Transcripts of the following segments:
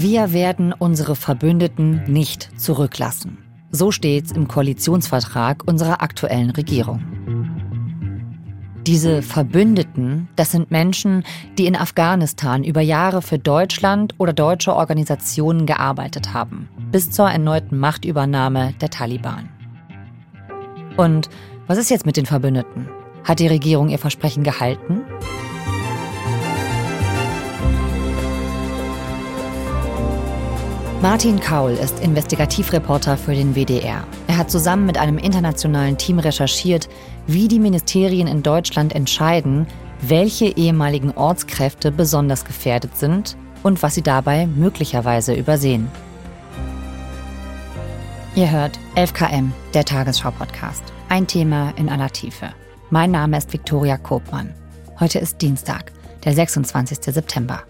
Wir werden unsere Verbündeten nicht zurücklassen. So steht's im Koalitionsvertrag unserer aktuellen Regierung. Diese Verbündeten, das sind Menschen, die in Afghanistan über Jahre für Deutschland oder deutsche Organisationen gearbeitet haben, bis zur erneuten Machtübernahme der Taliban. Und was ist jetzt mit den Verbündeten? Hat die Regierung ihr Versprechen gehalten? Martin Kaul ist Investigativreporter für den WDR. Er hat zusammen mit einem internationalen Team recherchiert, wie die Ministerien in Deutschland entscheiden, welche ehemaligen Ortskräfte besonders gefährdet sind und was sie dabei möglicherweise übersehen. Ihr hört 11KM, der Tagesschau-Podcast. Ein Thema in aller Tiefe. Mein Name ist Viktoria Kobmann. Heute ist Dienstag, der 26. September.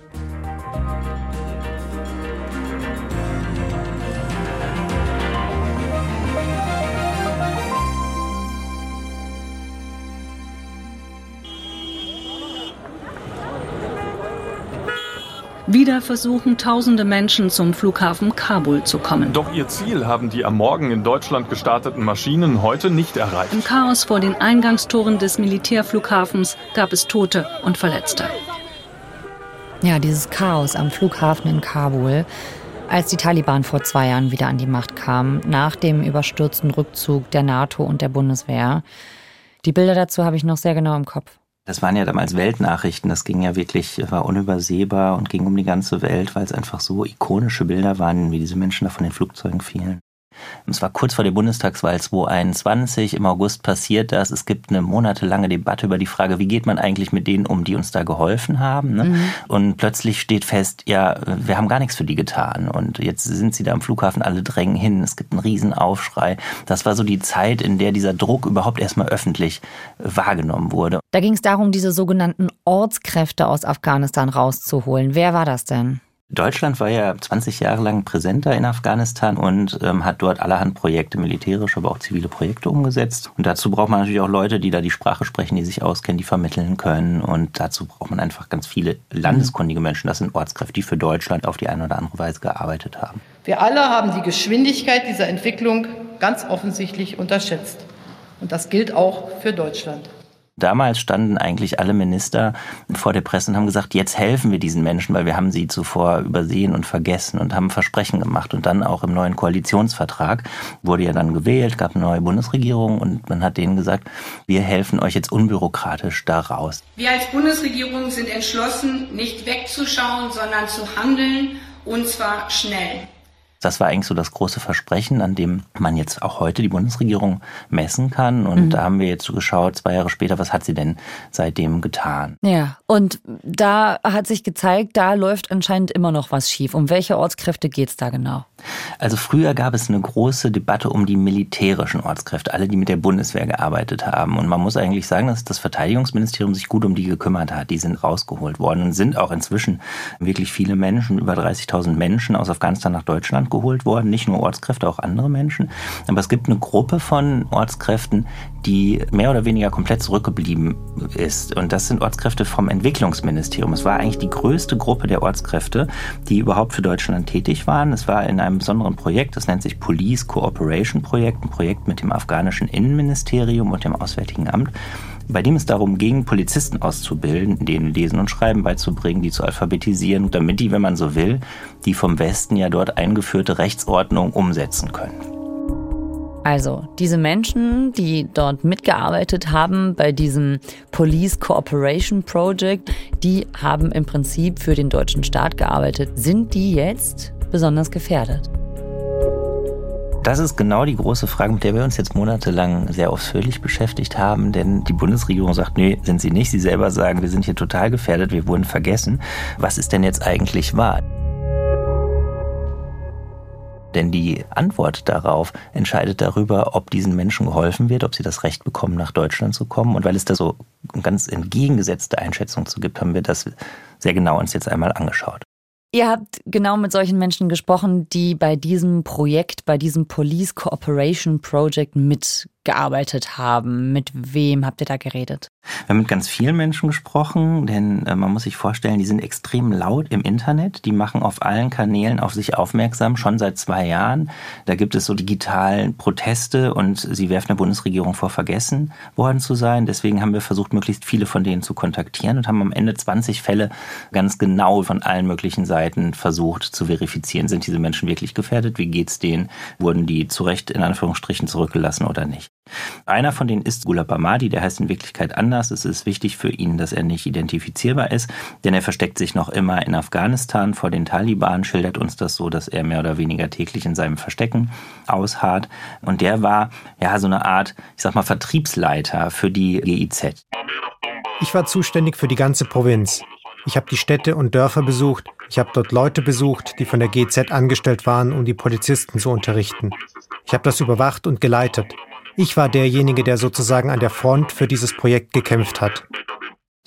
Wieder versuchen tausende Menschen zum Flughafen Kabul zu kommen. Doch ihr Ziel haben die am Morgen in Deutschland gestarteten Maschinen heute nicht erreicht. Im Chaos vor den Eingangstoren des Militärflughafens gab es Tote und Verletzte. Ja, dieses Chaos am Flughafen in Kabul, als die Taliban vor zwei Jahren wieder an die Macht kamen, nach dem überstürzten Rückzug der NATO und der Bundeswehr. Die Bilder dazu habe ich noch sehr genau im Kopf. Das waren ja damals Weltnachrichten, das ging ja wirklich, war unübersehbar und ging um die ganze Welt, weil es einfach so ikonische Bilder waren, wie diese Menschen da von den Flugzeugen fielen. Es war kurz vor der Bundestagswahl 2021. Im August passiert das. Es gibt eine monatelange Debatte über die Frage, wie geht man eigentlich mit denen um, die uns da geholfen haben. Ne? Mhm. Und plötzlich steht fest, ja, wir haben gar nichts für die getan. Und jetzt sind sie da am Flughafen, alle drängen hin. Es gibt einen Riesenaufschrei. Das war so die Zeit, in der dieser Druck überhaupt erstmal öffentlich wahrgenommen wurde. Da ging es darum, diese sogenannten Ortskräfte aus Afghanistan rauszuholen. Wer war das denn? Deutschland war ja 20 Jahre lang präsenter in Afghanistan und ähm, hat dort allerhand Projekte, militärische, aber auch zivile Projekte umgesetzt. Und dazu braucht man natürlich auch Leute, die da die Sprache sprechen, die sich auskennen, die vermitteln können. Und dazu braucht man einfach ganz viele landeskundige Menschen. Das sind Ortskräfte, die für Deutschland auf die eine oder andere Weise gearbeitet haben. Wir alle haben die Geschwindigkeit dieser Entwicklung ganz offensichtlich unterschätzt. Und das gilt auch für Deutschland. Damals standen eigentlich alle Minister vor der Presse und haben gesagt, jetzt helfen wir diesen Menschen, weil wir haben sie zuvor übersehen und vergessen und haben Versprechen gemacht. Und dann auch im neuen Koalitionsvertrag wurde ja dann gewählt, gab eine neue Bundesregierung und man hat denen gesagt, wir helfen euch jetzt unbürokratisch da raus. Wir als Bundesregierung sind entschlossen, nicht wegzuschauen, sondern zu handeln und zwar schnell. Das war eigentlich so das große Versprechen, an dem man jetzt auch heute die Bundesregierung messen kann. Und mhm. da haben wir jetzt so geschaut, zwei Jahre später, was hat sie denn seitdem getan? Ja, und da hat sich gezeigt, da läuft anscheinend immer noch was schief. Um welche Ortskräfte geht es da genau? Also früher gab es eine große Debatte um die militärischen Ortskräfte, alle, die mit der Bundeswehr gearbeitet haben. Und man muss eigentlich sagen, dass das Verteidigungsministerium sich gut um die gekümmert hat. Die sind rausgeholt worden und sind auch inzwischen wirklich viele Menschen, über 30.000 Menschen aus Afghanistan nach Deutschland geholt worden. Nicht nur Ortskräfte, auch andere Menschen. Aber es gibt eine Gruppe von Ortskräften, die mehr oder weniger komplett zurückgeblieben ist. Und das sind Ortskräfte vom Entwicklungsministerium. Es war eigentlich die größte Gruppe der Ortskräfte, die überhaupt für Deutschland tätig waren. Es war in einem besonderen Projekt, das nennt sich Police Cooperation Projekt, ein Projekt mit dem afghanischen Innenministerium und dem Auswärtigen Amt bei dem es darum ging, Polizisten auszubilden, denen Lesen und Schreiben beizubringen, die zu alphabetisieren, damit die, wenn man so will, die vom Westen ja dort eingeführte Rechtsordnung umsetzen können. Also, diese Menschen, die dort mitgearbeitet haben bei diesem Police Cooperation Project, die haben im Prinzip für den deutschen Staat gearbeitet. Sind die jetzt besonders gefährdet? Das ist genau die große Frage, mit der wir uns jetzt monatelang sehr ausführlich beschäftigt haben, denn die Bundesregierung sagt, nee, sind sie nicht. Sie selber sagen, wir sind hier total gefährdet, wir wurden vergessen. Was ist denn jetzt eigentlich wahr? Denn die Antwort darauf entscheidet darüber, ob diesen Menschen geholfen wird, ob sie das Recht bekommen, nach Deutschland zu kommen. Und weil es da so ganz entgegengesetzte Einschätzungen zu gibt, haben wir das sehr genau uns jetzt einmal angeschaut. Ihr habt genau mit solchen Menschen gesprochen, die bei diesem Projekt, bei diesem Police Cooperation Project mit gearbeitet haben. Mit wem habt ihr da geredet? Wir haben mit ganz vielen Menschen gesprochen, denn äh, man muss sich vorstellen, die sind extrem laut im Internet. Die machen auf allen Kanälen auf sich aufmerksam, schon seit zwei Jahren. Da gibt es so digitalen Proteste und sie werfen der Bundesregierung vor, vergessen worden zu sein. Deswegen haben wir versucht, möglichst viele von denen zu kontaktieren und haben am Ende 20 Fälle ganz genau von allen möglichen Seiten versucht zu verifizieren. Sind diese Menschen wirklich gefährdet? Wie geht's denen? Wurden die zu Recht in Anführungsstrichen zurückgelassen oder nicht? Einer von denen ist Gulab Ahmadi, der heißt in Wirklichkeit anders. Es ist wichtig für ihn, dass er nicht identifizierbar ist, denn er versteckt sich noch immer in Afghanistan vor den Taliban, schildert uns das so, dass er mehr oder weniger täglich in seinem Verstecken ausharrt. Und der war ja so eine Art, ich sag mal, Vertriebsleiter für die GIZ. Ich war zuständig für die ganze Provinz. Ich habe die Städte und Dörfer besucht. Ich habe dort Leute besucht, die von der GZ angestellt waren, um die Polizisten zu unterrichten. Ich habe das überwacht und geleitet. Ich war derjenige, der sozusagen an der Front für dieses Projekt gekämpft hat.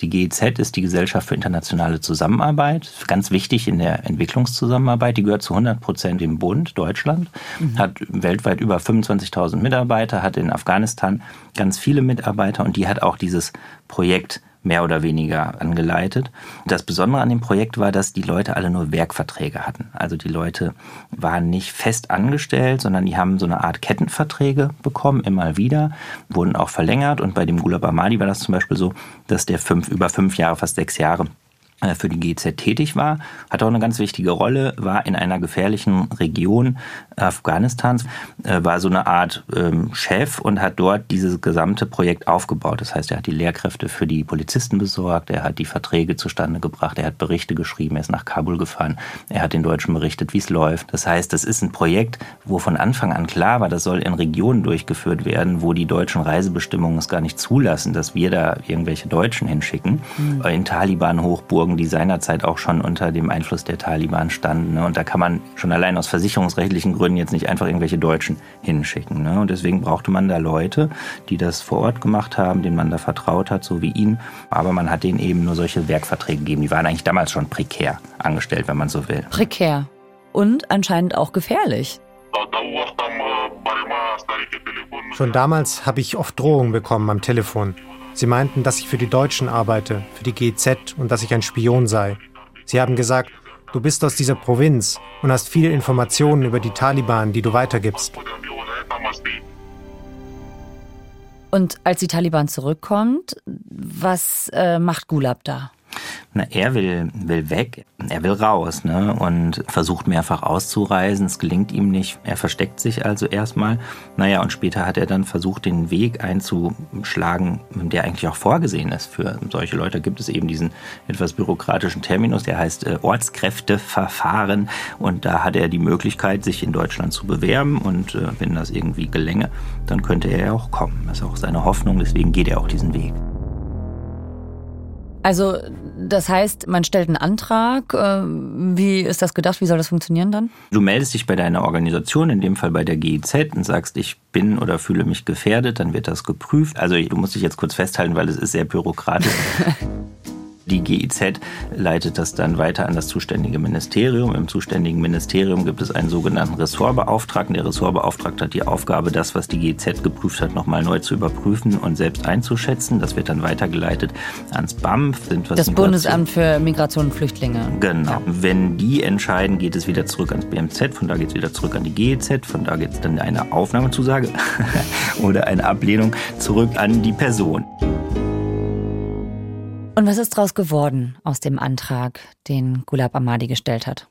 Die GEZ ist die Gesellschaft für internationale Zusammenarbeit, ganz wichtig in der Entwicklungszusammenarbeit. Die gehört zu 100 Prozent dem Bund Deutschland, mhm. hat weltweit über 25.000 Mitarbeiter, hat in Afghanistan ganz viele Mitarbeiter und die hat auch dieses Projekt mehr oder weniger angeleitet. Das Besondere an dem Projekt war, dass die Leute alle nur Werkverträge hatten. Also die Leute waren nicht fest angestellt, sondern die haben so eine Art Kettenverträge bekommen, immer wieder, wurden auch verlängert. Und bei dem Gulab Ahmadi war das zum Beispiel so, dass der fünf, über fünf Jahre, fast sechs Jahre für die GZ tätig war, hat auch eine ganz wichtige Rolle, war in einer gefährlichen Region Afghanistans, äh, war so eine Art ähm, Chef und hat dort dieses gesamte Projekt aufgebaut. Das heißt, er hat die Lehrkräfte für die Polizisten besorgt, er hat die Verträge zustande gebracht, er hat Berichte geschrieben, er ist nach Kabul gefahren, er hat den Deutschen berichtet, wie es läuft. Das heißt, das ist ein Projekt, wo von Anfang an klar war, das soll in Regionen durchgeführt werden, wo die deutschen Reisebestimmungen es gar nicht zulassen, dass wir da irgendwelche Deutschen hinschicken. Mhm. In Taliban-Hochburgen Drogen, die seinerzeit auch schon unter dem Einfluss der Taliban standen. Ne? Und da kann man schon allein aus versicherungsrechtlichen Gründen jetzt nicht einfach irgendwelche Deutschen hinschicken. Ne? Und deswegen brauchte man da Leute, die das vor Ort gemacht haben, denen man da vertraut hat, so wie ihn. Aber man hat denen eben nur solche Werkverträge gegeben. Die waren eigentlich damals schon prekär angestellt, wenn man so will. Prekär. Und anscheinend auch gefährlich. Schon damals habe ich oft Drohungen bekommen am Telefon. Sie meinten, dass ich für die Deutschen arbeite, für die GZ und dass ich ein Spion sei. Sie haben gesagt, du bist aus dieser Provinz und hast viele Informationen über die Taliban, die du weitergibst. Und als die Taliban zurückkommt, was äh, macht Gulab da? Na, er will, will weg, er will raus ne? und versucht mehrfach auszureisen. Es gelingt ihm nicht. Er versteckt sich also erstmal. Naja, und später hat er dann versucht, den Weg einzuschlagen, der eigentlich auch vorgesehen ist. Für solche Leute gibt es eben diesen etwas bürokratischen Terminus, der heißt äh, Ortskräfteverfahren. Und da hat er die Möglichkeit, sich in Deutschland zu bewerben. Und äh, wenn das irgendwie gelänge, dann könnte er ja auch kommen. Das ist auch seine Hoffnung. Deswegen geht er auch diesen Weg. Also das heißt, man stellt einen Antrag. Äh, wie ist das gedacht? Wie soll das funktionieren dann? Du meldest dich bei deiner Organisation, in dem Fall bei der GIZ, und sagst, ich bin oder fühle mich gefährdet. Dann wird das geprüft. Also du musst dich jetzt kurz festhalten, weil es ist sehr bürokratisch. Die GIZ leitet das dann weiter an das zuständige Ministerium. Im zuständigen Ministerium gibt es einen sogenannten Ressortbeauftragten. Der Ressortbeauftragte hat die Aufgabe, das, was die GIZ geprüft hat, nochmal neu zu überprüfen und selbst einzuschätzen. Das wird dann weitergeleitet ans BAMF. das Bundesamt für Migration und Flüchtlinge. Genau. Ja. Wenn die entscheiden, geht es wieder zurück ans BMZ, von da geht es wieder zurück an die GIZ, von da geht es dann eine Aufnahmezusage oder eine Ablehnung zurück an die Person. Und was ist daraus geworden aus dem Antrag, den Gulab Ahmadi gestellt hat?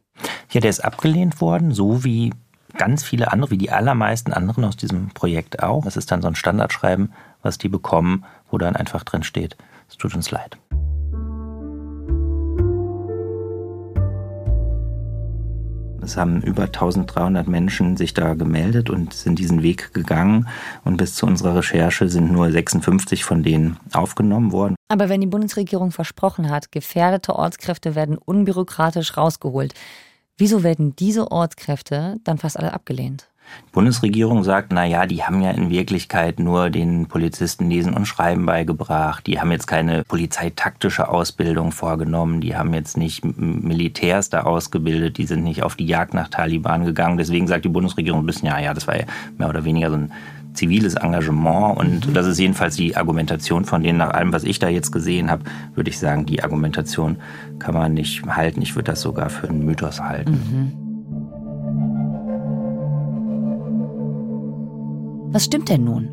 Ja, der ist abgelehnt worden, so wie ganz viele andere, wie die allermeisten anderen aus diesem Projekt auch. Es ist dann so ein Standardschreiben, was die bekommen, wo dann einfach drin steht, es tut uns leid. Es haben über 1300 Menschen sich da gemeldet und sind diesen Weg gegangen. Und bis zu unserer Recherche sind nur 56 von denen aufgenommen worden. Aber wenn die Bundesregierung versprochen hat, gefährdete Ortskräfte werden unbürokratisch rausgeholt, wieso werden diese Ortskräfte dann fast alle abgelehnt? Die Bundesregierung sagt, na ja, die haben ja in Wirklichkeit nur den Polizisten Lesen und Schreiben beigebracht. Die haben jetzt keine polizeitaktische Ausbildung vorgenommen. Die haben jetzt nicht Militärs da ausgebildet. Die sind nicht auf die Jagd nach Taliban gegangen. Deswegen sagt die Bundesregierung ein bisschen, ja, ja, das war ja mehr oder weniger so ein ziviles Engagement und das ist jedenfalls die Argumentation von denen, nach allem, was ich da jetzt gesehen habe, würde ich sagen, die Argumentation kann man nicht halten. Ich würde das sogar für einen Mythos halten. Mhm. Was stimmt denn nun?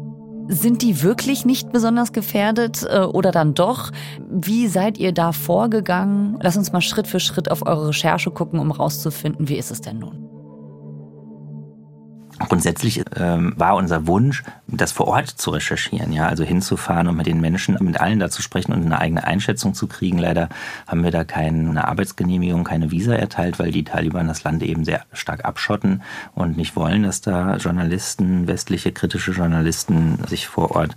Sind die wirklich nicht besonders gefährdet äh, oder dann doch? Wie seid ihr da vorgegangen? Lass uns mal Schritt für Schritt auf eure Recherche gucken, um rauszufinden, wie ist es denn nun? Grundsätzlich ähm, war unser Wunsch, das vor Ort zu recherchieren, ja, also hinzufahren und mit den Menschen, mit allen da zu sprechen und eine eigene Einschätzung zu kriegen. Leider haben wir da keine Arbeitsgenehmigung, keine Visa erteilt, weil die Taliban das Land eben sehr stark abschotten und nicht wollen, dass da Journalisten, westliche kritische Journalisten sich vor Ort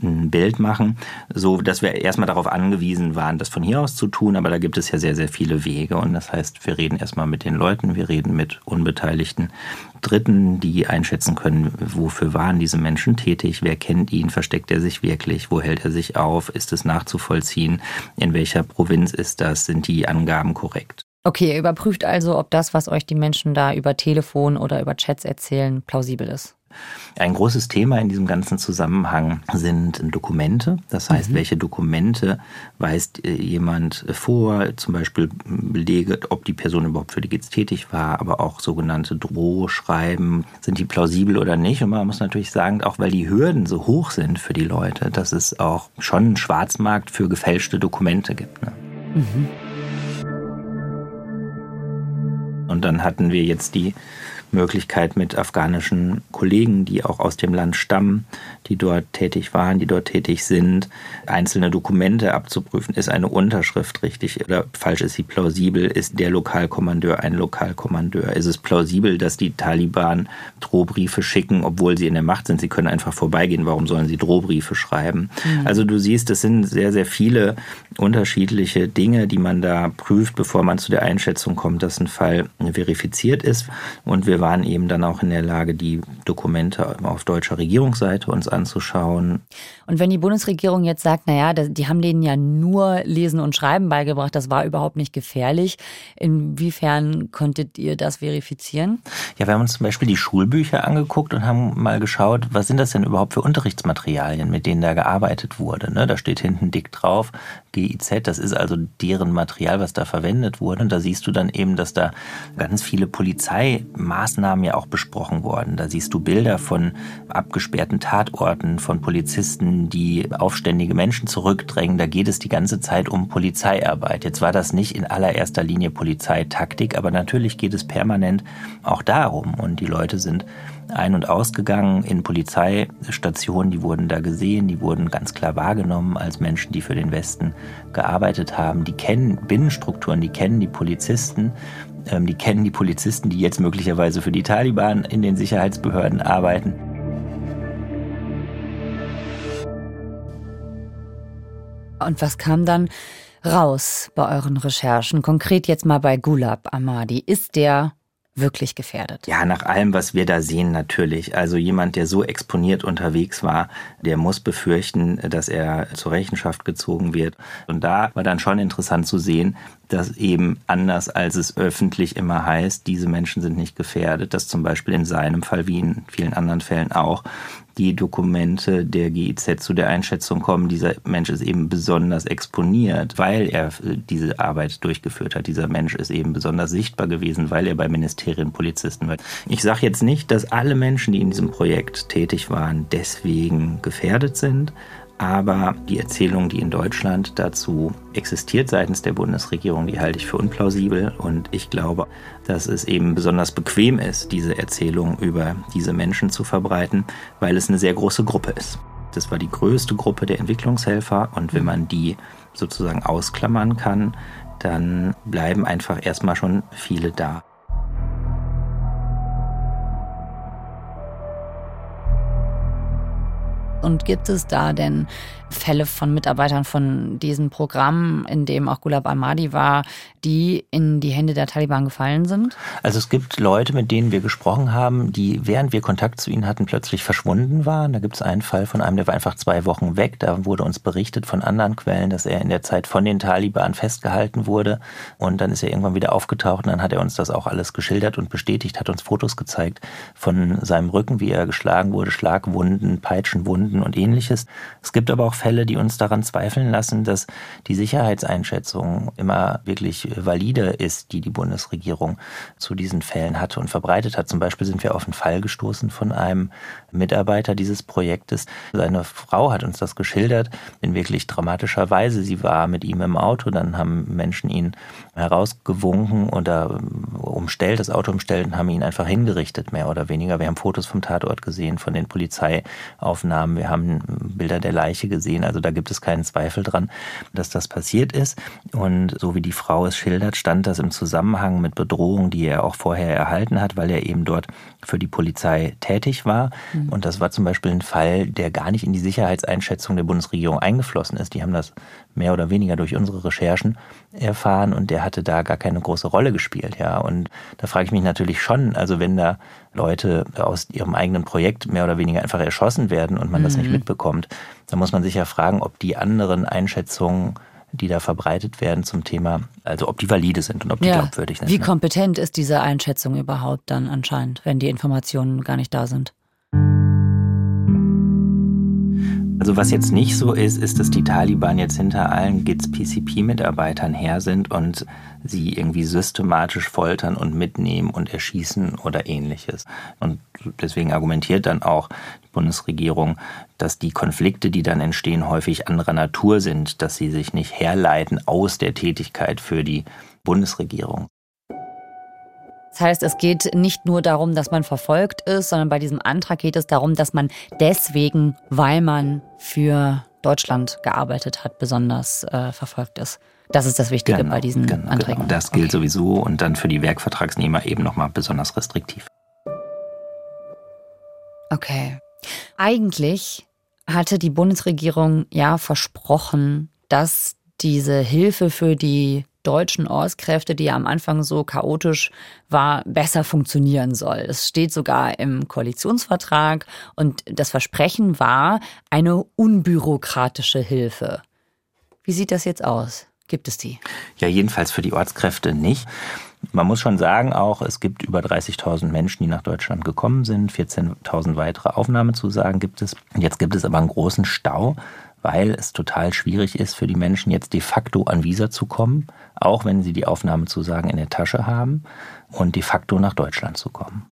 ein Bild machen, so dass wir erstmal darauf angewiesen waren, das von hier aus zu tun, aber da gibt es ja sehr, sehr viele Wege. Und das heißt, wir reden erstmal mit den Leuten, wir reden mit Unbeteiligten Dritten, die einschätzen können, wofür waren diese Menschen tätig, wer kennt ihn, versteckt er sich wirklich, wo hält er sich auf, ist es nachzuvollziehen, in welcher Provinz ist das, sind die Angaben korrekt. Okay, ihr überprüft also, ob das, was euch die Menschen da über Telefon oder über Chats erzählen, plausibel ist. Ein großes Thema in diesem ganzen Zusammenhang sind Dokumente. Das heißt, mhm. welche Dokumente weist äh, jemand vor, zum Beispiel Belege, ob die Person überhaupt für die GITS tätig war, aber auch sogenannte Drohschreiben, sind die plausibel oder nicht? Und man muss natürlich sagen, auch weil die Hürden so hoch sind für die Leute, dass es auch schon einen Schwarzmarkt für gefälschte Dokumente gibt. Ne? Mhm. Und dann hatten wir jetzt die Möglichkeit mit afghanischen Kollegen, die auch aus dem Land stammen, die dort tätig waren, die dort tätig sind, einzelne Dokumente abzuprüfen. Ist eine Unterschrift richtig oder falsch? Ist sie plausibel? Ist der Lokalkommandeur ein Lokalkommandeur? Ist es plausibel, dass die Taliban Drohbriefe schicken, obwohl sie in der Macht sind? Sie können einfach vorbeigehen. Warum sollen sie Drohbriefe schreiben? Mhm. Also du siehst, es sind sehr, sehr viele unterschiedliche Dinge, die man da prüft, bevor man zu der Einschätzung kommt, dass ein Fall verifiziert ist. Und wir waren eben dann auch in der Lage, die Dokumente auf deutscher Regierungsseite uns anzuschauen. Und wenn die Bundesregierung jetzt sagt, naja, die haben denen ja nur Lesen und Schreiben beigebracht, das war überhaupt nicht gefährlich, inwiefern konntet ihr das verifizieren? Ja, wir haben uns zum Beispiel die Schulbücher angeguckt und haben mal geschaut, was sind das denn überhaupt für Unterrichtsmaterialien, mit denen da gearbeitet wurde. Ne? Da steht hinten dick drauf, GIZ, das ist also deren Material, was da verwendet wurde. Und da siehst du dann eben, dass da ganz viele Polizeimaßnahmen ja auch besprochen wurden. Da siehst du Bilder von abgesperrten Tatorten, von Polizisten, die aufständige Menschen zurückdrängen. Da geht es die ganze Zeit um Polizeiarbeit. Jetzt war das nicht in allererster Linie Polizeitaktik, aber natürlich geht es permanent auch darum. Und die Leute sind ein- und ausgegangen in Polizeistationen, die wurden da gesehen, die wurden ganz klar wahrgenommen als Menschen, die für den Westen gearbeitet haben. Die kennen Binnenstrukturen, die kennen die Polizisten, ähm, die kennen die Polizisten, die jetzt möglicherweise für die Taliban in den Sicherheitsbehörden arbeiten. Und was kam dann raus bei euren Recherchen? Konkret jetzt mal bei Gulab Ahmadi. Ist der wirklich gefährdet? Ja, nach allem, was wir da sehen, natürlich. Also jemand, der so exponiert unterwegs war, der muss befürchten, dass er zur Rechenschaft gezogen wird. Und da war dann schon interessant zu sehen, dass eben anders als es öffentlich immer heißt, diese Menschen sind nicht gefährdet, dass zum Beispiel in seinem Fall wie in vielen anderen Fällen auch die Dokumente der GIZ zu der Einschätzung kommen, dieser Mensch ist eben besonders exponiert, weil er diese Arbeit durchgeführt hat. Dieser Mensch ist eben besonders sichtbar gewesen, weil er bei Ministerien Polizisten war. Ich sage jetzt nicht, dass alle Menschen, die in diesem Projekt tätig waren, deswegen gefährdet sind, aber die Erzählung, die in Deutschland dazu existiert seitens der Bundesregierung, die halte ich für unplausibel. Und ich glaube, dass es eben besonders bequem ist, diese Erzählung über diese Menschen zu verbreiten, weil es eine sehr große Gruppe ist. Das war die größte Gruppe der Entwicklungshelfer. Und wenn man die sozusagen ausklammern kann, dann bleiben einfach erstmal schon viele da. Und gibt es da denn Fälle von Mitarbeitern von diesem Programm, in dem auch Gulab Ahmadi war, die in die Hände der Taliban gefallen sind? Also es gibt Leute, mit denen wir gesprochen haben, die während wir Kontakt zu ihnen hatten, plötzlich verschwunden waren. Da gibt es einen Fall von einem, der war einfach zwei Wochen weg. Da wurde uns berichtet von anderen Quellen, dass er in der Zeit von den Taliban festgehalten wurde. Und dann ist er irgendwann wieder aufgetaucht und dann hat er uns das auch alles geschildert und bestätigt, hat uns Fotos gezeigt von seinem Rücken, wie er geschlagen wurde, Schlagwunden, Peitschenwunden und ähnliches. Es gibt aber auch Fälle, die uns daran zweifeln lassen, dass die Sicherheitseinschätzung immer wirklich valide ist, die die Bundesregierung zu diesen Fällen hatte und verbreitet hat. Zum Beispiel sind wir auf einen Fall gestoßen von einem Mitarbeiter dieses Projektes. Seine Frau hat uns das geschildert in wirklich dramatischer Weise. Sie war mit ihm im Auto, dann haben Menschen ihn herausgewunken oder umstellt, das Auto umstellt und haben ihn einfach hingerichtet, mehr oder weniger. Wir haben Fotos vom Tatort gesehen, von den Polizeiaufnahmen, wir haben Bilder der Leiche gesehen. Also da gibt es keinen Zweifel dran, dass das passiert ist. Und so wie die Frau es schildert, stand das im Zusammenhang mit Bedrohungen, die er auch vorher erhalten hat, weil er eben dort für die Polizei tätig war. Mhm. Und das war zum Beispiel ein Fall, der gar nicht in die Sicherheitseinschätzung der Bundesregierung eingeflossen ist. Die haben das mehr oder weniger durch unsere Recherchen erfahren und der hatte da gar keine große Rolle gespielt, ja. Und da frage ich mich natürlich schon, also wenn da Leute aus ihrem eigenen Projekt mehr oder weniger einfach erschossen werden und man mhm. das nicht mhm. mitbekommt, dann muss man sich ja fragen, ob die anderen Einschätzungen die da verbreitet werden zum Thema, also ob die valide sind und ob die ja. glaubwürdig sind. Wie ne? kompetent ist diese Einschätzung überhaupt dann anscheinend, wenn die Informationen gar nicht da sind? Also was jetzt nicht so ist, ist, dass die Taliban jetzt hinter allen GITS-PCP-Mitarbeitern her sind und sie irgendwie systematisch foltern und mitnehmen und erschießen oder ähnliches. Und deswegen argumentiert dann auch die Bundesregierung, dass die Konflikte, die dann entstehen, häufig anderer Natur sind, dass sie sich nicht herleiten aus der Tätigkeit für die Bundesregierung. Das heißt, es geht nicht nur darum, dass man verfolgt ist, sondern bei diesem Antrag geht es darum, dass man deswegen, weil man für Deutschland gearbeitet hat, besonders äh, verfolgt ist. Das ist das Wichtige genau, bei diesen genau, Anträgen. Genau. Das gilt okay. sowieso und dann für die Werkvertragsnehmer eben nochmal besonders restriktiv. Okay. Eigentlich hatte die Bundesregierung ja versprochen, dass diese Hilfe für die deutschen Ortskräfte, die ja am Anfang so chaotisch war, besser funktionieren soll. Es steht sogar im Koalitionsvertrag und das Versprechen war eine unbürokratische Hilfe. Wie sieht das jetzt aus? Gibt es die? Ja, jedenfalls für die Ortskräfte nicht. Man muss schon sagen auch, es gibt über 30.000 Menschen, die nach Deutschland gekommen sind. 14.000 weitere Aufnahmezusagen gibt es. Jetzt gibt es aber einen großen Stau weil es total schwierig ist für die Menschen jetzt de facto an Visa zu kommen, auch wenn sie die Aufnahmezusagen in der Tasche haben und de facto nach Deutschland zu kommen.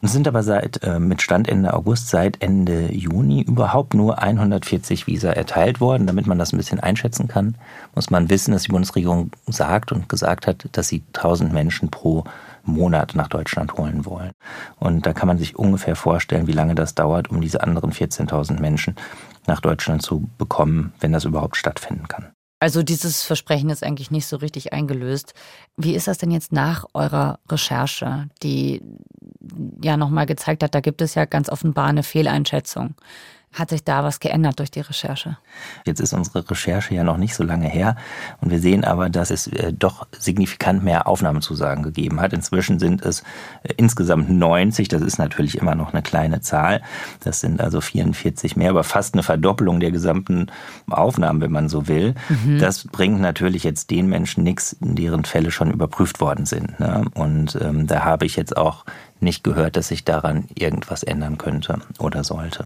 Es sind aber seit äh, mit Stand Ende August, seit Ende Juni überhaupt nur 140 Visa erteilt worden. Damit man das ein bisschen einschätzen kann, muss man wissen, dass die Bundesregierung sagt und gesagt hat, dass sie 1000 Menschen pro Monat nach Deutschland holen wollen. Und da kann man sich ungefähr vorstellen, wie lange das dauert, um diese anderen 14.000 Menschen nach Deutschland zu bekommen, wenn das überhaupt stattfinden kann. Also dieses Versprechen ist eigentlich nicht so richtig eingelöst. Wie ist das denn jetzt nach eurer Recherche, die ja nochmal gezeigt hat, da gibt es ja ganz offenbar eine Fehleinschätzung. Hat sich da was geändert durch die Recherche? Jetzt ist unsere Recherche ja noch nicht so lange her und wir sehen aber, dass es äh, doch signifikant mehr Aufnahmezusagen gegeben hat. Inzwischen sind es äh, insgesamt 90, das ist natürlich immer noch eine kleine Zahl. Das sind also 44 mehr, aber fast eine Verdoppelung der gesamten Aufnahmen, wenn man so will. Mhm. Das bringt natürlich jetzt den Menschen nichts, deren Fälle schon überprüft worden sind. Ne? Und ähm, da habe ich jetzt auch nicht gehört, dass sich daran irgendwas ändern könnte oder sollte.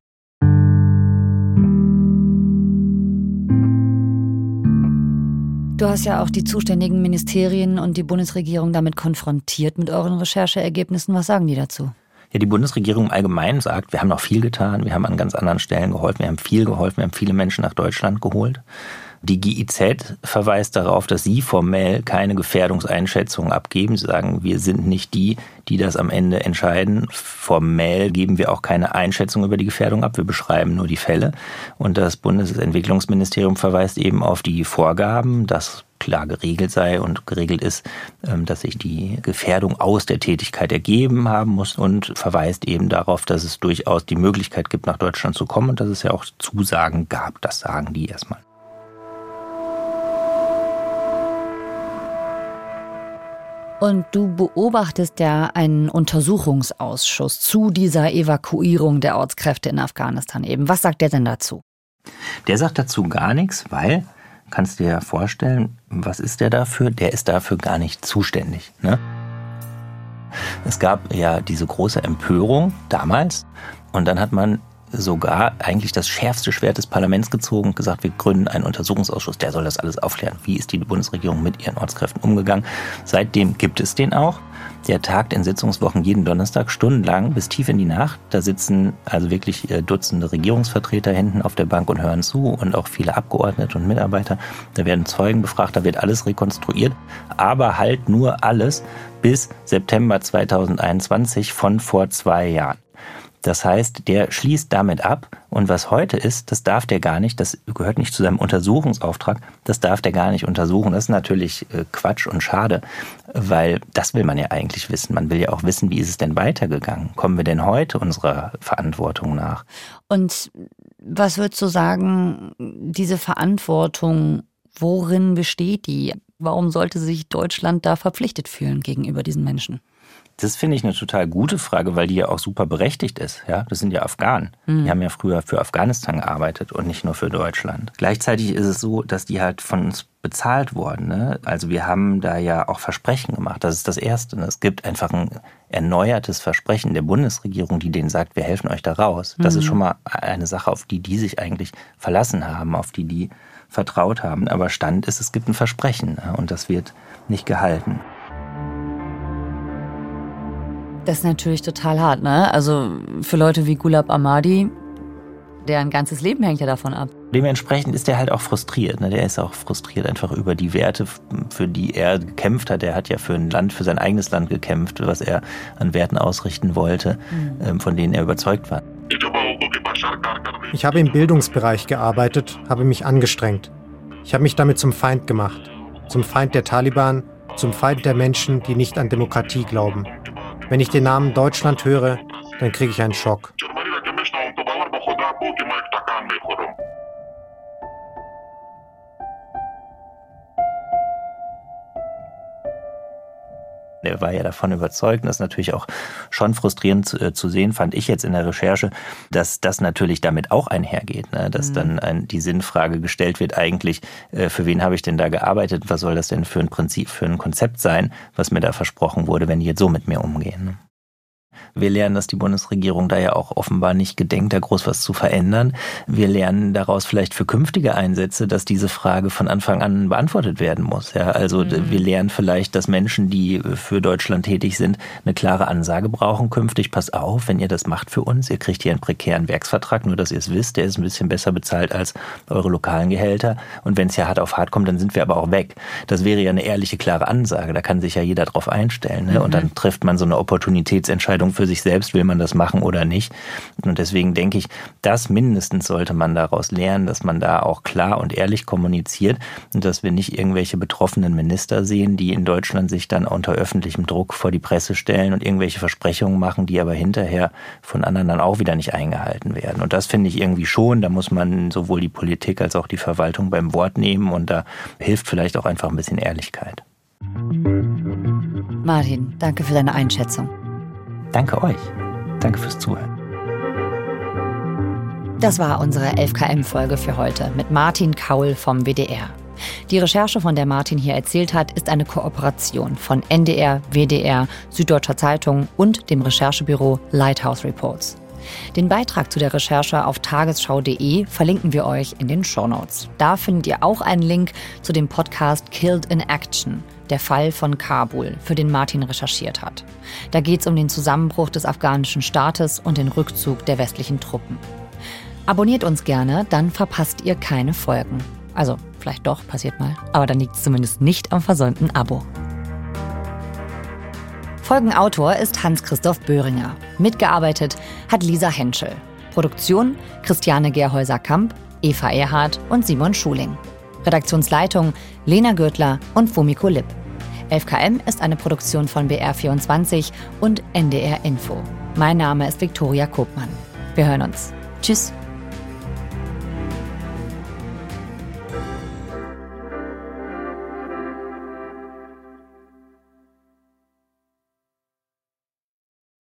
Du hast ja auch die zuständigen Ministerien und die Bundesregierung damit konfrontiert mit euren Rechercheergebnissen. Was sagen die dazu? Ja, die Bundesregierung allgemein sagt, wir haben noch viel getan, wir haben an ganz anderen Stellen geholfen, wir haben viel geholfen, wir haben viele Menschen nach Deutschland geholt. Die GIZ verweist darauf, dass sie formell keine Gefährdungseinschätzung abgeben. Sie sagen, wir sind nicht die, die das am Ende entscheiden. Formell geben wir auch keine Einschätzung über die Gefährdung ab. Wir beschreiben nur die Fälle. Und das Bundesentwicklungsministerium verweist eben auf die Vorgaben, dass klar geregelt sei und geregelt ist, ähm, dass sich die Gefährdung aus der Tätigkeit ergeben haben muss und verweist eben darauf, dass es durchaus die Möglichkeit gibt, nach Deutschland zu kommen und dass es ja auch Zusagen gab. Das sagen die erstmal. Und du beobachtest ja einen Untersuchungsausschuss zu dieser Evakuierung der Ortskräfte in Afghanistan eben. Was sagt der denn dazu? Der sagt dazu gar nichts, weil, kannst du dir ja vorstellen, was ist der dafür? Der ist dafür gar nicht zuständig. Ne? Es gab ja diese große Empörung damals und dann hat man sogar eigentlich das schärfste Schwert des Parlaments gezogen und gesagt, wir gründen einen Untersuchungsausschuss, der soll das alles aufklären. Wie ist die Bundesregierung mit ihren Ortskräften umgegangen? Seitdem gibt es den auch. Der tagt in Sitzungswochen jeden Donnerstag stundenlang bis tief in die Nacht. Da sitzen also wirklich äh, Dutzende Regierungsvertreter hinten auf der Bank und hören zu und auch viele Abgeordnete und Mitarbeiter. Da werden Zeugen befragt, da wird alles rekonstruiert, aber halt nur alles bis September 2021 von vor zwei Jahren. Das heißt, der schließt damit ab und was heute ist, das darf der gar nicht, das gehört nicht zu seinem Untersuchungsauftrag, das darf der gar nicht untersuchen. Das ist natürlich äh, Quatsch und schade, weil das will man ja eigentlich wissen. Man will ja auch wissen, wie ist es denn weitergegangen? Kommen wir denn heute unserer Verantwortung nach? Und was würdest du sagen, diese Verantwortung, worin besteht die? Warum sollte sich Deutschland da verpflichtet fühlen gegenüber diesen Menschen? Das finde ich eine total gute Frage, weil die ja auch super berechtigt ist. Ja, das sind ja Afghanen. Mhm. Die haben ja früher für Afghanistan gearbeitet und nicht nur für Deutschland. Gleichzeitig ist es so, dass die halt von uns bezahlt wurden. Ne? Also wir haben da ja auch Versprechen gemacht. Das ist das Erste. Ne? Es gibt einfach ein erneuertes Versprechen der Bundesregierung, die denen sagt, wir helfen euch da raus. Das mhm. ist schon mal eine Sache, auf die die sich eigentlich verlassen haben, auf die die vertraut haben. Aber Stand ist, es gibt ein Versprechen ne? und das wird nicht gehalten. Das ist natürlich total hart, ne? Also für Leute wie Gulab Ahmadi, deren ganzes Leben hängt ja davon ab. Dementsprechend ist er halt auch frustriert. Ne? Der ist auch frustriert einfach über die Werte, für die er gekämpft hat. Er hat ja für ein Land, für sein eigenes Land gekämpft, was er an Werten ausrichten wollte, mhm. von denen er überzeugt war. Ich habe im Bildungsbereich gearbeitet, habe mich angestrengt. Ich habe mich damit zum Feind gemacht. Zum Feind der Taliban, zum Feind der Menschen, die nicht an Demokratie glauben. Wenn ich den Namen Deutschland höre, dann kriege ich einen Schock. Er war ja davon überzeugt, und das ist natürlich auch schon frustrierend zu, äh, zu, sehen, fand ich jetzt in der Recherche, dass das natürlich damit auch einhergeht, ne? dass mhm. dann ein, die Sinnfrage gestellt wird, eigentlich, äh, für wen habe ich denn da gearbeitet, was soll das denn für ein Prinzip, für ein Konzept sein, was mir da versprochen wurde, wenn die jetzt so mit mir umgehen. Ne? Wir lernen, dass die Bundesregierung da ja auch offenbar nicht gedenkt, da groß was zu verändern. Wir lernen daraus vielleicht für künftige Einsätze, dass diese Frage von Anfang an beantwortet werden muss. Ja, also mhm. wir lernen vielleicht, dass Menschen, die für Deutschland tätig sind, eine klare Ansage brauchen künftig. Pass auf, wenn ihr das macht für uns, ihr kriegt hier einen prekären Werksvertrag, nur dass ihr es wisst, der ist ein bisschen besser bezahlt als eure lokalen Gehälter. Und wenn es ja hart auf hart kommt, dann sind wir aber auch weg. Das wäre ja eine ehrliche, klare Ansage. Da kann sich ja jeder drauf einstellen. Ne? Mhm. Und dann trifft man so eine Opportunitätsentscheidung für sich selbst, will man das machen oder nicht. Und deswegen denke ich, das mindestens sollte man daraus lernen, dass man da auch klar und ehrlich kommuniziert und dass wir nicht irgendwelche betroffenen Minister sehen, die in Deutschland sich dann unter öffentlichem Druck vor die Presse stellen und irgendwelche Versprechungen machen, die aber hinterher von anderen dann auch wieder nicht eingehalten werden. Und das finde ich irgendwie schon, da muss man sowohl die Politik als auch die Verwaltung beim Wort nehmen und da hilft vielleicht auch einfach ein bisschen Ehrlichkeit. Martin, danke für deine Einschätzung. Danke euch. Danke fürs Zuhören. Das war unsere 11KM-Folge für heute mit Martin Kaul vom WDR. Die Recherche, von der Martin hier erzählt hat, ist eine Kooperation von NDR, WDR, Süddeutscher Zeitung und dem Recherchebüro Lighthouse Reports. Den Beitrag zu der Recherche auf tagesschau.de verlinken wir euch in den Shownotes. Da findet ihr auch einen Link zu dem Podcast Killed in Action – der Fall von Kabul, für den Martin recherchiert hat. Da geht es um den Zusammenbruch des afghanischen Staates und den Rückzug der westlichen Truppen. Abonniert uns gerne, dann verpasst ihr keine Folgen. Also, vielleicht doch, passiert mal, aber dann liegt es zumindest nicht am versäumten Abo. Folgenautor ist Hans-Christoph Böhringer. Mitgearbeitet hat Lisa Henschel. Produktion Christiane Gerhäuser-Kamp, Eva Erhardt und Simon Schuling. Redaktionsleitung Lena Gürtler und Fumiko Lipp. 11KM ist eine Produktion von BR24 und NDR Info. Mein Name ist Viktoria Kopmann. Wir hören uns. Tschüss.